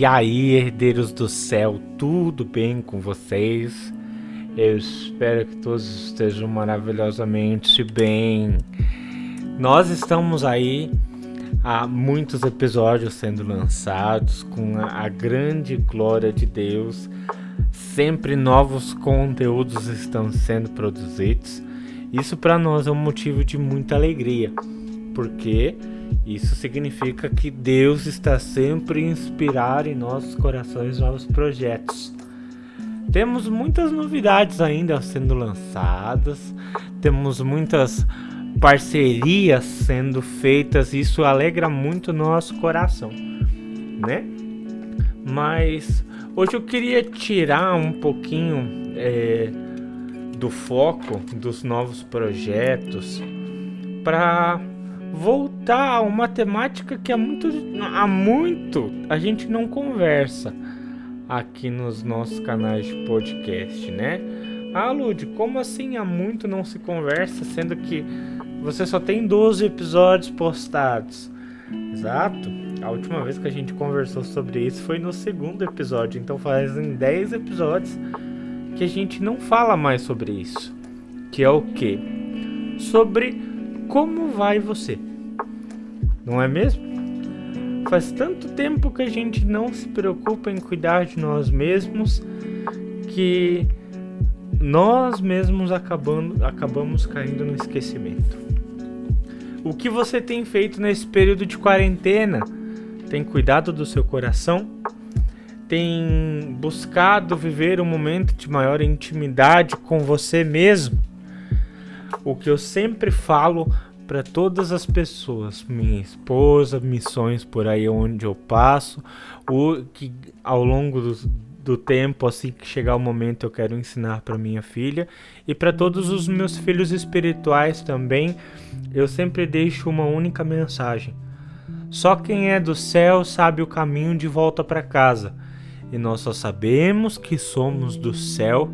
E aí, herdeiros do céu, tudo bem com vocês? Eu espero que todos estejam maravilhosamente bem. Nós estamos aí há muitos episódios sendo lançados com a, a grande glória de Deus. Sempre novos conteúdos estão sendo produzidos. Isso para nós é um motivo de muita alegria, porque isso significa que Deus está sempre inspirar em nossos corações novos projetos. Temos muitas novidades ainda sendo lançadas, temos muitas parcerias sendo feitas, isso alegra muito nosso coração, né? Mas hoje eu queria tirar um pouquinho é, do foco dos novos projetos para voltar a uma temática que há muito, há muito a gente não conversa aqui nos nossos canais de podcast, né? Ah, Lud, como assim há muito não se conversa, sendo que você só tem 12 episódios postados? Exato. A última vez que a gente conversou sobre isso foi no segundo episódio, então fazem 10 episódios que a gente não fala mais sobre isso. Que é o que? Sobre como vai você? Não é mesmo? Faz tanto tempo que a gente não se preocupa em cuidar de nós mesmos que nós mesmos acabando, acabamos caindo no esquecimento. O que você tem feito nesse período de quarentena? Tem cuidado do seu coração? Tem buscado viver um momento de maior intimidade com você mesmo? O que eu sempre falo para todas as pessoas, minha esposa, missões por aí onde eu passo, o que ao longo do, tempo, assim que chegar o momento, eu quero ensinar para minha filha e para todos os meus filhos espirituais também, eu sempre deixo uma única mensagem. Só quem é do céu sabe o caminho de volta para casa. E nós só sabemos que somos do céu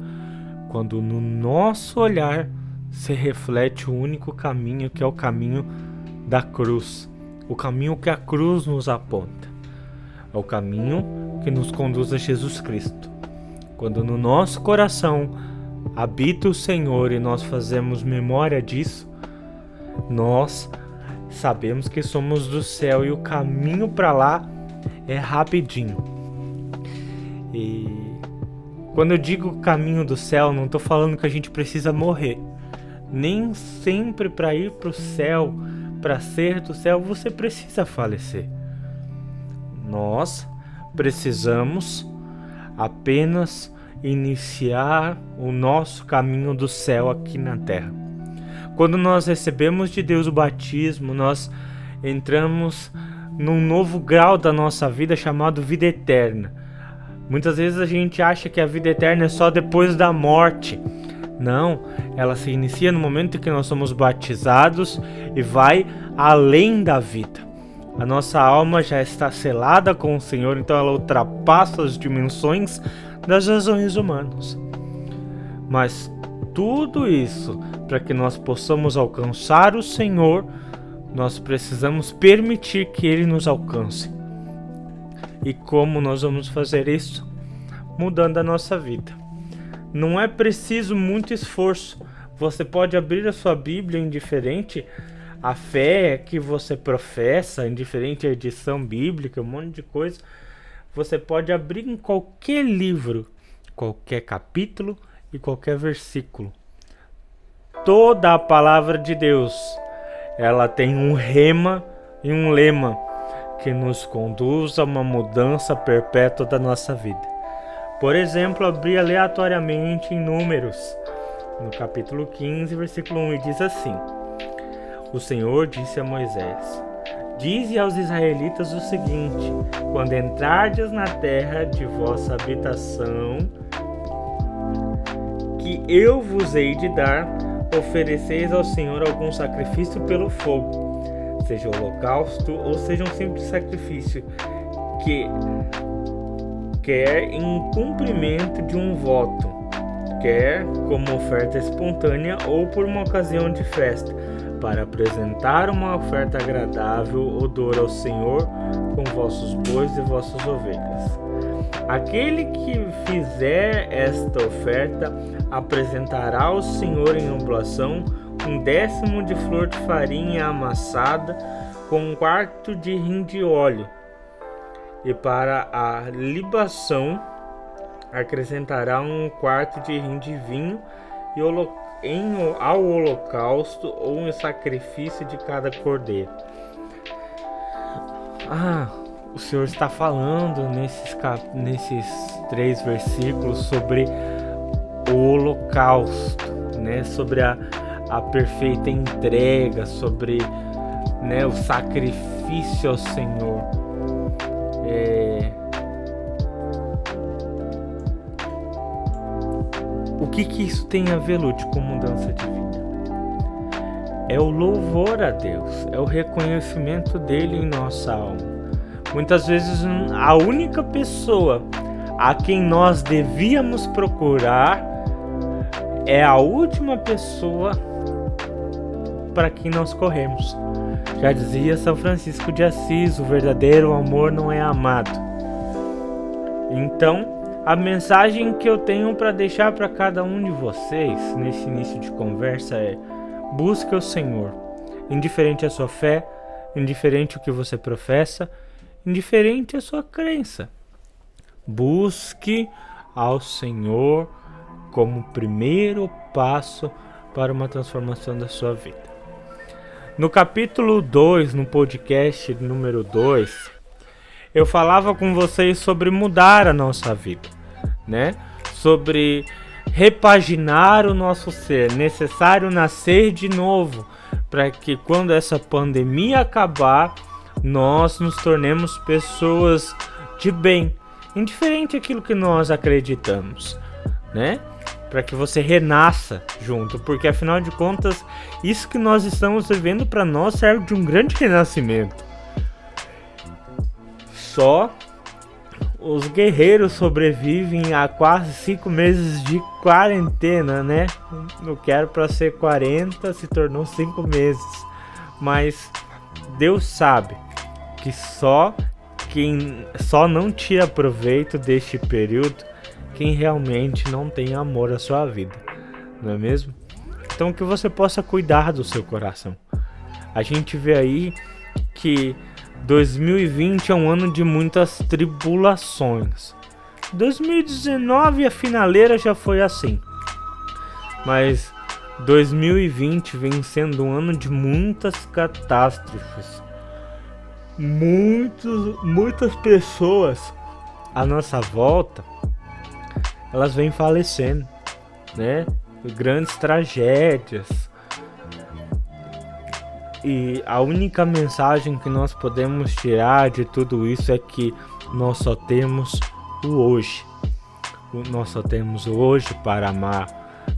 quando no nosso olhar se reflete o único caminho que é o caminho da cruz, o caminho que a cruz nos aponta, é o caminho que nos conduz a Jesus Cristo. Quando no nosso coração habita o Senhor e nós fazemos memória disso, nós sabemos que somos do céu e o caminho para lá é rapidinho. E quando eu digo caminho do céu, não estou falando que a gente precisa morrer. Nem sempre para ir para o céu, para ser do céu, você precisa falecer. Nós precisamos apenas iniciar o nosso caminho do céu aqui na terra. Quando nós recebemos de Deus o batismo, nós entramos num novo grau da nossa vida chamado vida eterna. Muitas vezes a gente acha que a vida eterna é só depois da morte. Não, ela se inicia no momento em que nós somos batizados e vai além da vida. A nossa alma já está selada com o Senhor, então ela ultrapassa as dimensões das razões humanas. Mas tudo isso, para que nós possamos alcançar o Senhor, nós precisamos permitir que Ele nos alcance. E como nós vamos fazer isso? Mudando a nossa vida. Não é preciso muito esforço. Você pode abrir a sua Bíblia indiferente a fé que você professa, indiferente a edição bíblica, um monte de coisa. Você pode abrir em qualquer livro, qualquer capítulo e qualquer versículo. Toda a palavra de Deus, ela tem um rema e um lema que nos conduz a uma mudança perpétua da nossa vida. Por exemplo, abri aleatoriamente em Números, no capítulo 15, versículo 1, e diz assim: O Senhor disse a Moisés: Dize aos israelitas o seguinte: Quando entrardes na terra de vossa habitação, que eu vos hei de dar, ofereceis ao Senhor algum sacrifício pelo fogo, seja holocausto ou seja um simples sacrifício, que quer em cumprimento de um voto, quer como oferta espontânea ou por uma ocasião de festa. para apresentar uma oferta agradável, odor ao Senhor, com vossos bois e vossas ovelhas. Aquele que fizer esta oferta apresentará ao Senhor em oblação um décimo de flor de farinha amassada com um quarto de rim de óleo. E para a libação acrescentará um quarto de rim de vinho e em, ao holocausto ou um sacrifício de cada cordeiro. Ah, o Senhor está falando nesses, nesses três versículos sobre o holocausto, né? Sobre a, a perfeita entrega, sobre né, o sacrifício ao Senhor. Que, que isso tem a ver, Lute, com mudança de vida? É o louvor a Deus, é o reconhecimento dele em nossa alma. Muitas vezes a única pessoa a quem nós devíamos procurar é a última pessoa para quem nós corremos. Já dizia São Francisco de Assis: o verdadeiro amor não é amado. Então, a mensagem que eu tenho para deixar para cada um de vocês nesse início de conversa é: busque o Senhor, indiferente a sua fé, indiferente o que você professa, indiferente a sua crença. Busque ao Senhor como primeiro passo para uma transformação da sua vida. No capítulo 2, no podcast número 2, eu falava com vocês sobre mudar a nossa vida, né? Sobre repaginar o nosso ser, necessário nascer de novo, para que quando essa pandemia acabar, nós nos tornemos pessoas de bem, indiferente aquilo que nós acreditamos, né? para que você renasça junto, porque afinal de contas, isso que nós estamos vivendo para nós serve de um grande renascimento. Só os guerreiros sobrevivem a quase cinco meses de quarentena, né? Não quero para ser 40, se tornou cinco meses, mas Deus sabe que só quem só não tira proveito deste período quem realmente não tem amor à sua vida, não é mesmo? Então que você possa cuidar do seu coração. A gente vê aí que 2020 é um ano de muitas tribulações. 2019 a finaleira já foi assim. Mas 2020 vem sendo um ano de muitas catástrofes. Muitos, muitas pessoas à nossa volta elas vêm falecendo, né? Grandes tragédias. E a única mensagem que nós podemos tirar de tudo isso é que nós só temos o hoje. Nós só temos o hoje para amar.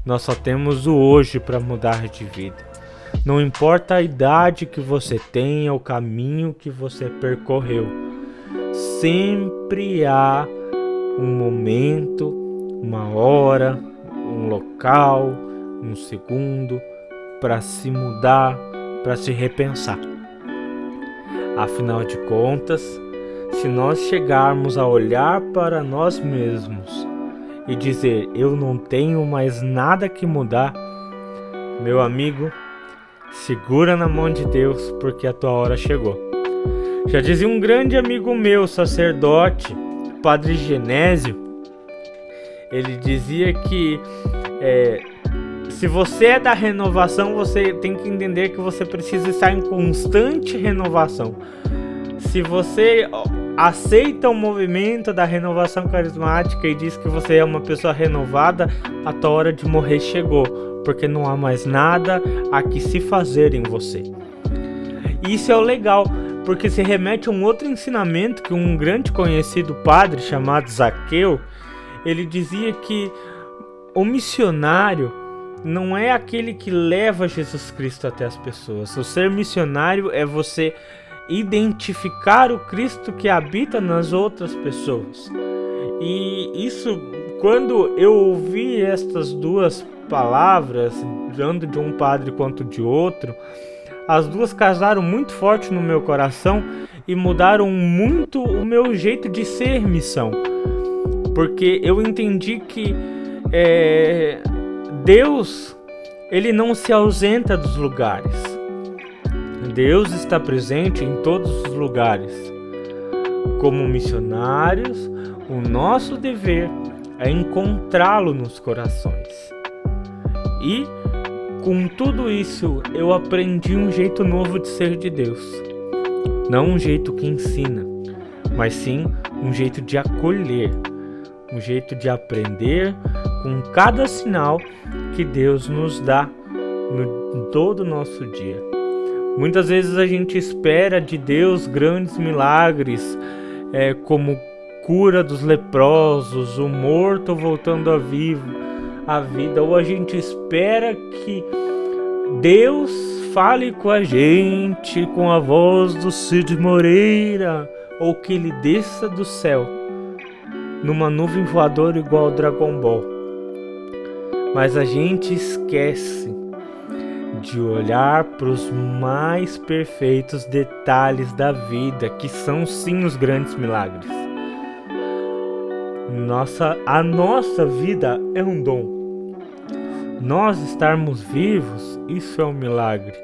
Nós só temos o hoje para mudar de vida. Não importa a idade que você tenha, o caminho que você percorreu, sempre há um momento uma hora, um local, um segundo para se mudar, para se repensar. Afinal de contas, se nós chegarmos a olhar para nós mesmos e dizer eu não tenho mais nada que mudar, meu amigo, segura na mão de Deus porque a tua hora chegou. Já dizia um grande amigo meu, sacerdote, Padre Genésio, ele dizia que é, se você é da renovação, você tem que entender que você precisa estar em constante renovação. Se você aceita o movimento da renovação carismática e diz que você é uma pessoa renovada, a tua hora de morrer chegou, porque não há mais nada a que se fazer em você. Isso é o legal, porque se remete a um outro ensinamento que um grande conhecido padre chamado Zaqueu, ele dizia que o missionário não é aquele que leva Jesus Cristo até as pessoas. O ser missionário é você identificar o Cristo que habita nas outras pessoas. E isso quando eu ouvi estas duas palavras, tanto de um padre quanto de outro, as duas casaram muito forte no meu coração e mudaram muito o meu jeito de ser missão. Porque eu entendi que é, Deus ele não se ausenta dos lugares. Deus está presente em todos os lugares. Como missionários, o nosso dever é encontrá-lo nos corações. E com tudo isso, eu aprendi um jeito novo de ser de Deus. Não um jeito que ensina, mas sim um jeito de acolher, um jeito de aprender com cada sinal que Deus nos dá no todo o nosso dia. Muitas vezes a gente espera de Deus grandes milagres, é, como cura dos leprosos, o morto voltando a vivo a vida, ou a gente espera que Deus fale com a gente com a voz do Cid Moreira, ou que ele desça do céu numa nuvem voadora igual ao Dragon Ball. Mas a gente esquece de olhar para os mais perfeitos detalhes da vida, que são sim os grandes milagres. Nossa, a nossa vida é um dom. Nós estarmos vivos, isso é um milagre.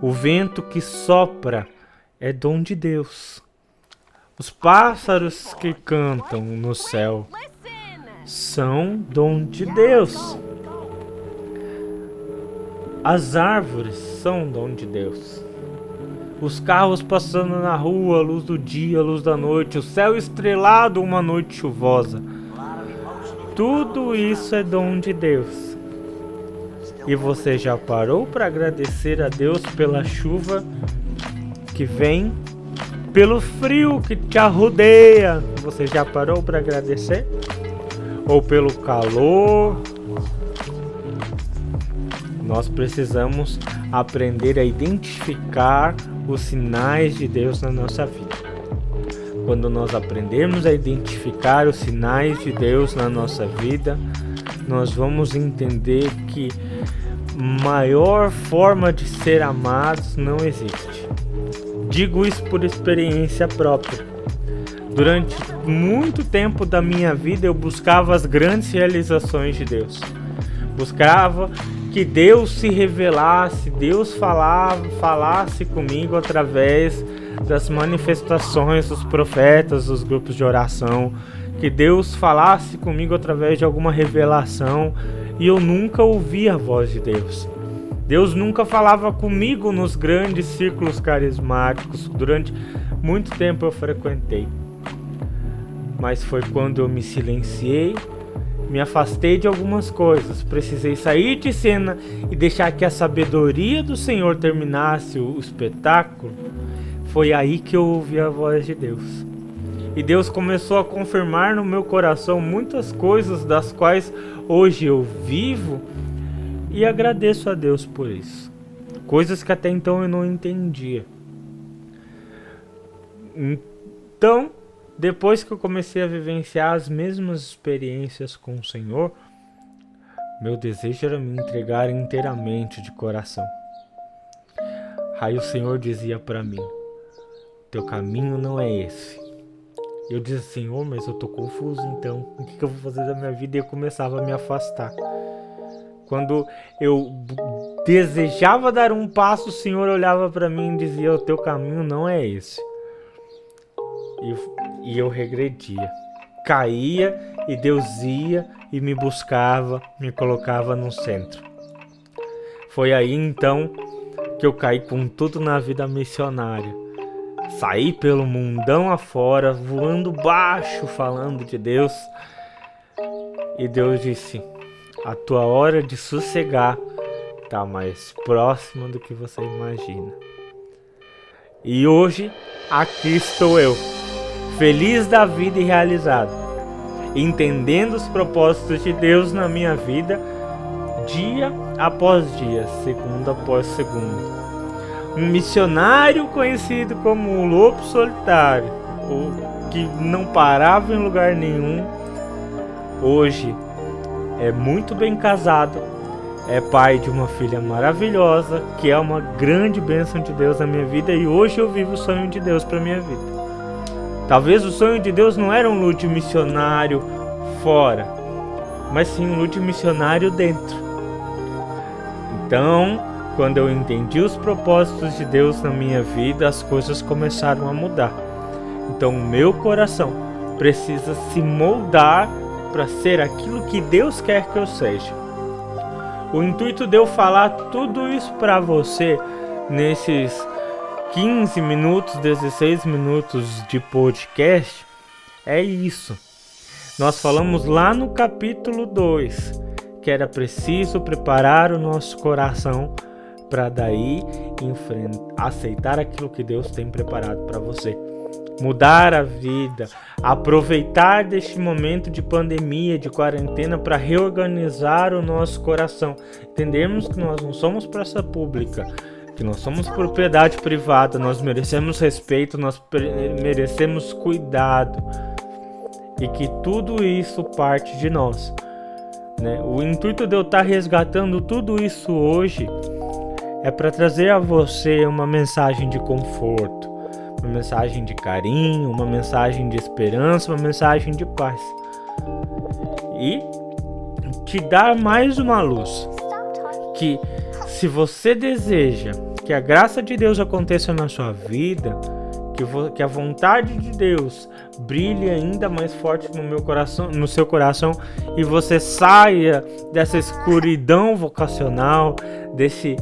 O vento que sopra é dom de Deus. Os pássaros que cantam no céu são dom de Deus. As árvores são dom de Deus. Os carros passando na rua, luz do dia, luz da noite, o céu estrelado, uma noite chuvosa. Tudo isso é dom de Deus. E você já parou para agradecer a Deus pela chuva que vem, pelo frio que te arrodeia? Você já parou para agradecer? Ou pelo calor? Nós precisamos aprender a identificar os sinais de Deus na nossa vida. Quando nós aprendemos a identificar os sinais de Deus na nossa vida, nós vamos entender que maior forma de ser amados não existe. Digo isso por experiência própria. Durante muito tempo da minha vida eu buscava as grandes realizações de Deus. Buscava que Deus se revelasse, Deus falava, falasse comigo através das manifestações dos profetas, dos grupos de oração, que Deus falasse comigo através de alguma revelação e eu nunca ouvi a voz de Deus. Deus nunca falava comigo nos grandes círculos carismáticos, durante muito tempo eu frequentei. Mas foi quando eu me silenciei, me afastei de algumas coisas, precisei sair de cena e deixar que a sabedoria do Senhor terminasse o espetáculo. Foi aí que eu ouvi a voz de Deus. E Deus começou a confirmar no meu coração muitas coisas das quais hoje eu vivo e agradeço a Deus por isso. Coisas que até então eu não entendia. Então, depois que eu comecei a vivenciar as mesmas experiências com o Senhor, meu desejo era me entregar inteiramente de coração. Aí o Senhor dizia para mim: Teu caminho não é esse. Eu dizia, Senhor, mas eu tô confuso então. O que, eu vou fazer da minha vida? E eu começava a me afastar. Quando eu desejava dar um passo, o Senhor olhava para mim e dizia: O teu caminho não é esse. E, e eu regredia. Caía e Deus ia e me buscava, me colocava no centro. Foi aí então que eu caí com tudo na vida missionária saí pelo mundão afora, voando baixo, falando de Deus. E Deus disse: A tua hora de sossegar está mais próxima do que você imagina. E hoje aqui estou eu, feliz da vida e realizado, entendendo os propósitos de Deus na minha vida, dia após dia, segundo após segundo um missionário conhecido como o Lobo Solitário, o que não parava em lugar nenhum, hoje é muito bem casado, é pai de uma filha maravilhosa, que é uma grande bênção de Deus na minha vida e hoje eu vivo o sonho de Deus para minha vida. Talvez o sonho de Deus não era um lude missionário fora, mas sim um lude missionário dentro. Então, quando eu entendi os propósitos de Deus na minha vida, as coisas começaram a mudar. Então, o meu coração precisa se moldar para ser aquilo que Deus quer que eu seja. O intuito de eu falar tudo isso para você nesses 15 minutos, 16 minutos de podcast é isso. Nós falamos lá no capítulo 2 que era preciso preparar o nosso coração para daí aceitar aquilo que Deus tem preparado para você. Mudar a vida, aproveitar deste momento de pandemia, de quarentena para reorganizar o nosso coração. Entendermos que nós não somos praça pública, que nós somos propriedade privada, nós merecemos respeito, nós merecemos cuidado e que tudo isso parte de nós. Né? O intuito de eu estar resgatando tudo isso hoje é para trazer a você uma mensagem de conforto, uma mensagem de carinho, uma mensagem de esperança, uma mensagem de paz e te dar mais uma luz que se você deseja que a graça de Deus aconteça na sua vida, que, que a vontade de Deus brilhe ainda mais forte no meu coração, no seu coração e você saia dessa escuridão vocacional, desse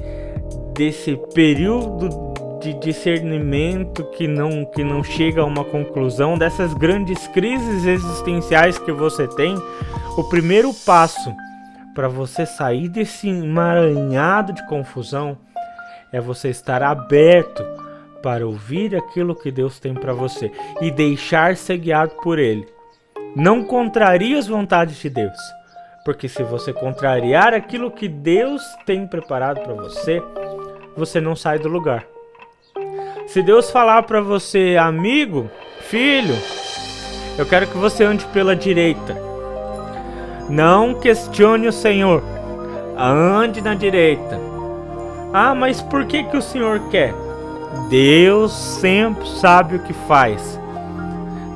desse período de discernimento que não que não chega a uma conclusão, dessas grandes crises existenciais que você tem, o primeiro passo para você sair desse emaranhado de confusão é você estar aberto para ouvir aquilo que Deus tem para você e deixar ser guiado por Ele. Não contrarie as vontades de Deus, porque se você contrariar aquilo que Deus tem preparado para você, você não sai do lugar. Se Deus falar para você, amigo, filho, eu quero que você ande pela direita. Não questione o Senhor. Ande na direita. Ah, mas por que, que o Senhor quer? Deus sempre sabe o que faz.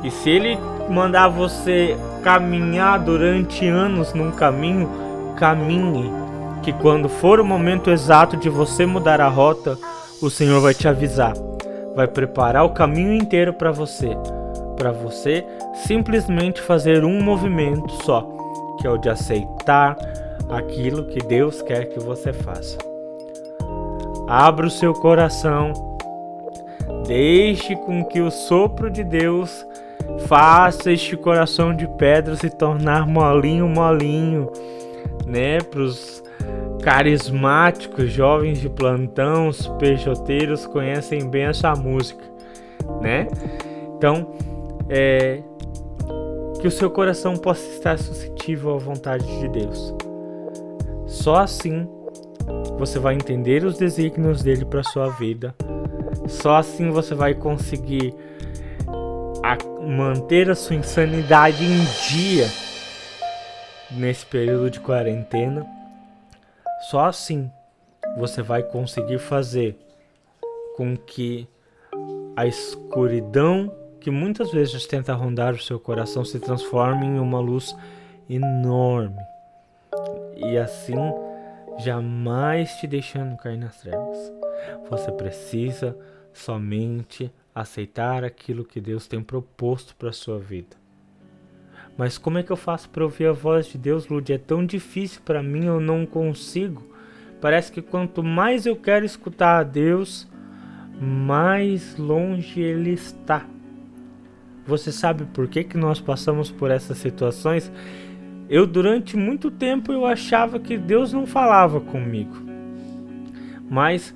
E se Ele mandar você caminhar durante anos num caminho, caminhe. Que quando for o momento exato de você mudar a rota, o Senhor vai te avisar. Vai preparar o caminho inteiro para você. Para você simplesmente fazer um movimento só, que é o de aceitar aquilo que Deus quer que você faça. Abra o seu coração. Deixe com que o sopro de Deus faça este coração de pedra se tornar molinho, molinho, né? Para os carismáticos, jovens de plantão, os peixoteiros conhecem bem essa música, né? Então, é, que o seu coração possa estar suscetível à vontade de Deus. Só assim você vai entender os desígnios dele para sua vida. Só assim você vai conseguir a manter a sua insanidade em dia nesse período de quarentena. Só assim você vai conseguir fazer com que a escuridão que muitas vezes tenta rondar o seu coração se transforme em uma luz enorme. E assim jamais te deixando cair nas trevas. Você precisa somente aceitar aquilo que Deus tem proposto para sua vida. Mas como é que eu faço para ouvir a voz de Deus, Lud? É tão difícil para mim, eu não consigo. Parece que quanto mais eu quero escutar a Deus, mais longe Ele está. Você sabe por que, que nós passamos por essas situações? Eu durante muito tempo eu achava que Deus não falava comigo. Mas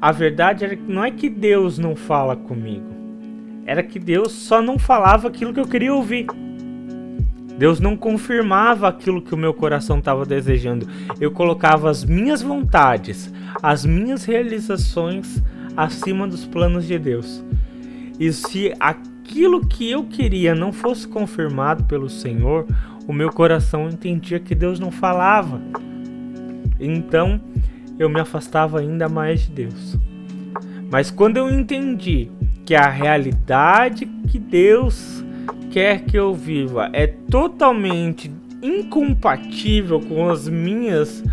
a verdade era que não é que Deus não fala comigo. Era que Deus só não falava aquilo que eu queria ouvir. Deus não confirmava aquilo que o meu coração estava desejando. Eu colocava as minhas vontades, as minhas realizações acima dos planos de Deus. E se aquilo que eu queria não fosse confirmado pelo Senhor, o meu coração entendia que Deus não falava. Então eu me afastava ainda mais de Deus. Mas quando eu entendi que a realidade que Deus quer que eu viva é totalmente incompatível com as minhas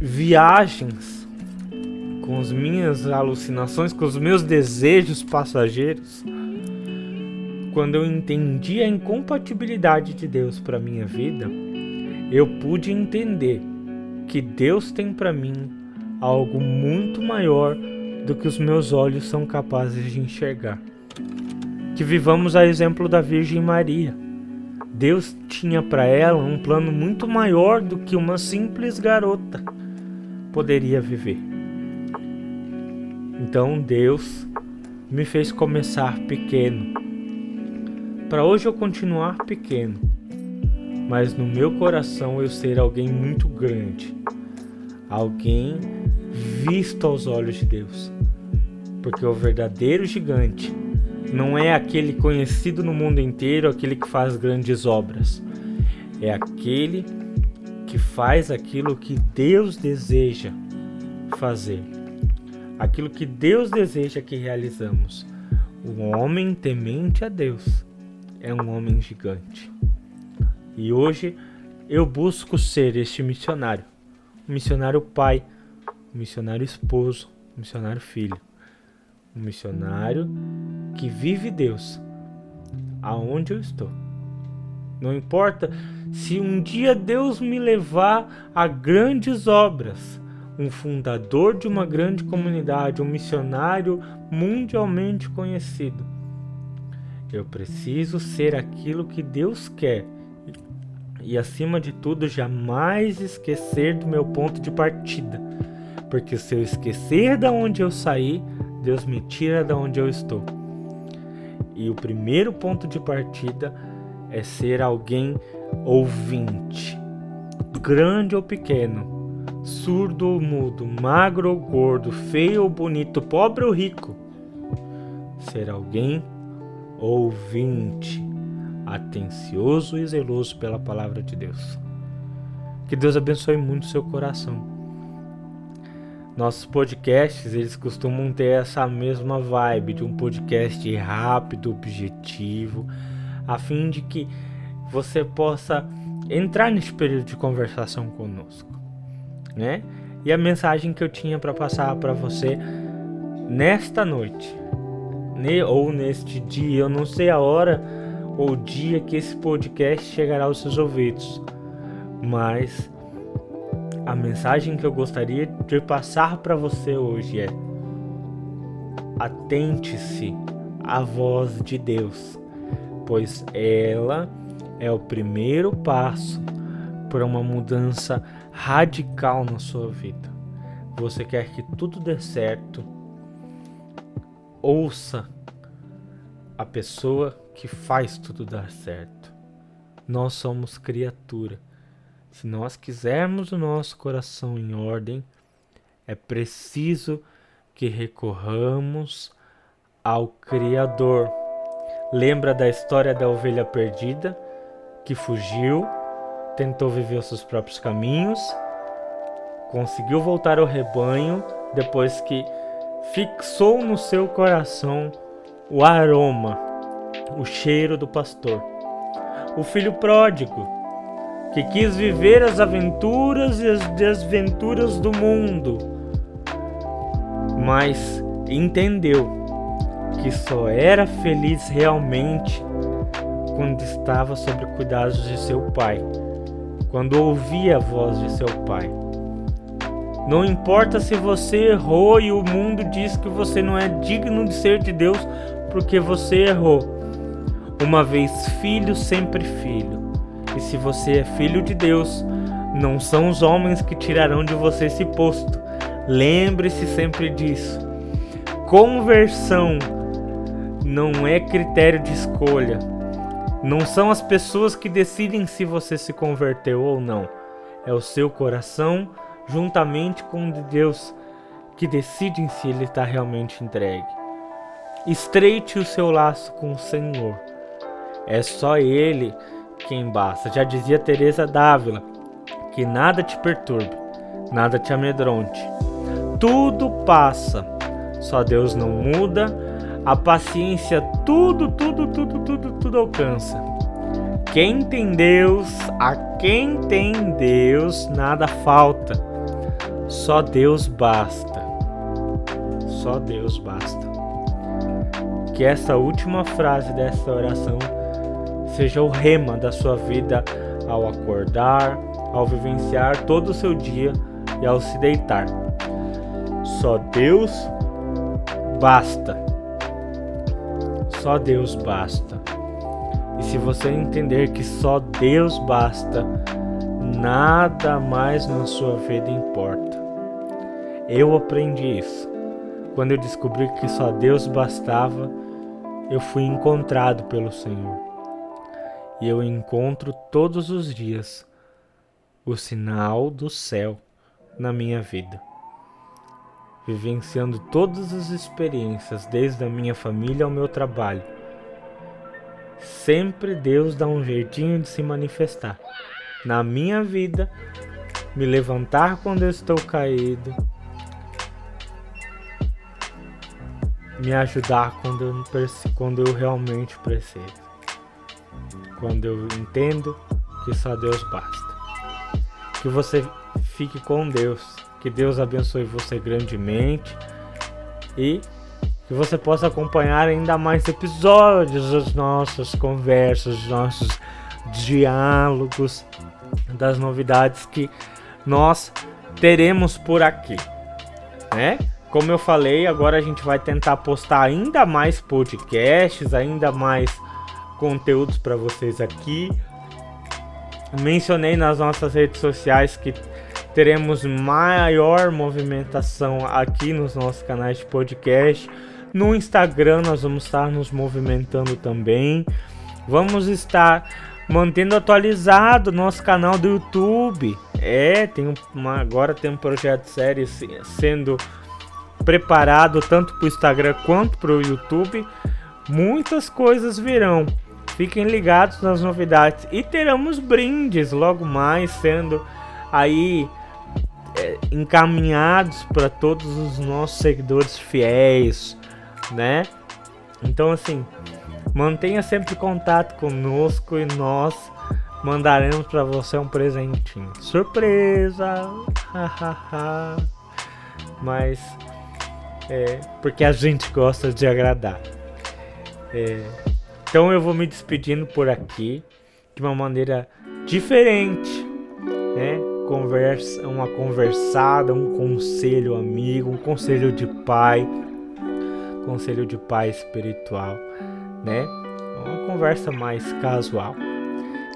viagens, com as minhas alucinações, com os meus desejos passageiros, quando eu entendi a incompatibilidade de Deus para minha vida, eu pude entender que Deus tem para mim algo muito maior do que os meus olhos são capazes de enxergar. Que vivamos a exemplo da Virgem Maria. Deus tinha para ela um plano muito maior do que uma simples garota poderia viver. Então Deus me fez começar pequeno para hoje eu continuar pequeno, mas no meu coração eu ser alguém muito grande, alguém visto aos olhos de Deus. Porque o verdadeiro gigante não é aquele conhecido no mundo inteiro, aquele que faz grandes obras. É aquele que faz aquilo que Deus deseja fazer. Aquilo que Deus deseja que realizamos. O homem temente a Deus é um homem gigante. E hoje eu busco ser este missionário, um missionário pai, um missionário esposo, um missionário filho, um missionário que vive Deus aonde eu estou. Não importa se um dia Deus me levar a grandes obras, um fundador de uma grande comunidade, um missionário mundialmente conhecido. Eu preciso ser aquilo que Deus quer. E acima de tudo, jamais esquecer do meu ponto de partida. Porque se eu esquecer da onde eu saí, Deus me tira da onde eu estou. E o primeiro ponto de partida é ser alguém ouvinte, grande ou pequeno, surdo ou mudo, magro ou gordo, feio ou bonito, pobre ou rico. Ser alguém ouvinte, atencioso e zeloso pela palavra de Deus. Que Deus abençoe muito o seu coração. Nossos podcasts, eles costumam ter essa mesma vibe de um podcast rápido, objetivo, a fim de que você possa entrar nesse período de conversação conosco, né? E a mensagem que eu tinha para passar para você nesta noite ou neste dia, eu não sei a hora ou dia que esse podcast chegará aos seus ouvidos, mas a mensagem que eu gostaria de passar para você hoje é: atente-se à voz de Deus, pois ela é o primeiro passo para uma mudança radical na sua vida. Você quer que tudo dê certo? Ouça a pessoa que faz tudo dar certo. Nós somos criatura. Se nós quisermos o nosso coração em ordem, é preciso que recorramos ao Criador. Lembra da história da ovelha perdida que fugiu, tentou viver os seus próprios caminhos, conseguiu voltar ao rebanho depois que fixou no seu coração o aroma, o cheiro do pastor. O filho pródigo, que quis viver as aventuras e as desventuras do mundo, mas entendeu que só era feliz realmente quando estava sob cuidados de seu pai, quando ouvia a voz de seu pai. Não importa se você errou e o mundo diz que você não é digno de ser de Deus porque você errou. Uma vez filho, sempre filho. E se você é filho de Deus, não são os homens que tirarão de você esse posto. Lembre-se sempre disso. Conversão não é critério de escolha. Não são as pessoas que decidem se você se converteu ou não. É o seu coração juntamente com o de Deus, que decidem se ele está realmente entregue. Estreite o seu laço com o Senhor. É só Ele quem basta. Já dizia Teresa Dávila, que nada te perturbe, nada te amedronte. Tudo passa, só Deus não muda. A paciência tudo, tudo, tudo, tudo, tudo alcança. Quem tem Deus, a quem tem Deus, nada falta. Só Deus basta. Só Deus basta. Que essa última frase dessa oração seja o rema da sua vida ao acordar, ao vivenciar todo o seu dia e ao se deitar. Só Deus basta. Só Deus basta. E se você entender que só Deus basta, nada mais na sua vida importa. Eu aprendi isso. Quando eu descobri que só Deus bastava, eu fui encontrado pelo Senhor e eu encontro todos os dias o sinal do céu na minha vida. Vivenciando todas as experiências, desde a minha família ao meu trabalho. Sempre Deus dá um jeitinho de se manifestar na minha vida, me levantar quando eu estou caído, me ajudar quando eu, quando eu realmente preciso quando eu entendo que só Deus basta. Que você fique com Deus, que Deus abençoe você grandemente e que você possa acompanhar ainda mais episódios das nossas conversas, dos nossos diálogos, das novidades que nós teremos por aqui, né? Como eu falei, agora a gente vai tentar postar ainda mais podcasts, ainda mais conteúdos para vocês aqui. Mencionei nas nossas redes sociais que teremos maior movimentação aqui nos nossos canais de podcast. No Instagram nós vamos estar nos movimentando também. Vamos estar mantendo atualizado nosso canal do YouTube. É, tem uma, agora tem um projeto sério sendo preparado tanto para o Instagram quanto para o YouTube. Muitas coisas virão. Fiquem ligados nas novidades e teremos brindes logo mais sendo aí é, encaminhados para todos os nossos seguidores fiéis, né? Então assim, mantenha sempre contato conosco e nós mandaremos para você um presentinho. Surpresa! Mas é porque a gente gosta de agradar. É, então eu vou me despedindo por aqui de uma maneira diferente, né? Conversa, uma conversada, um conselho amigo, um conselho de pai, conselho de pai espiritual, né? Uma conversa mais casual.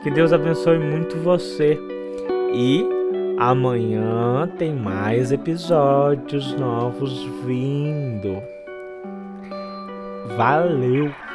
Que Deus abençoe muito você e amanhã tem mais episódios novos vindo. Valeu!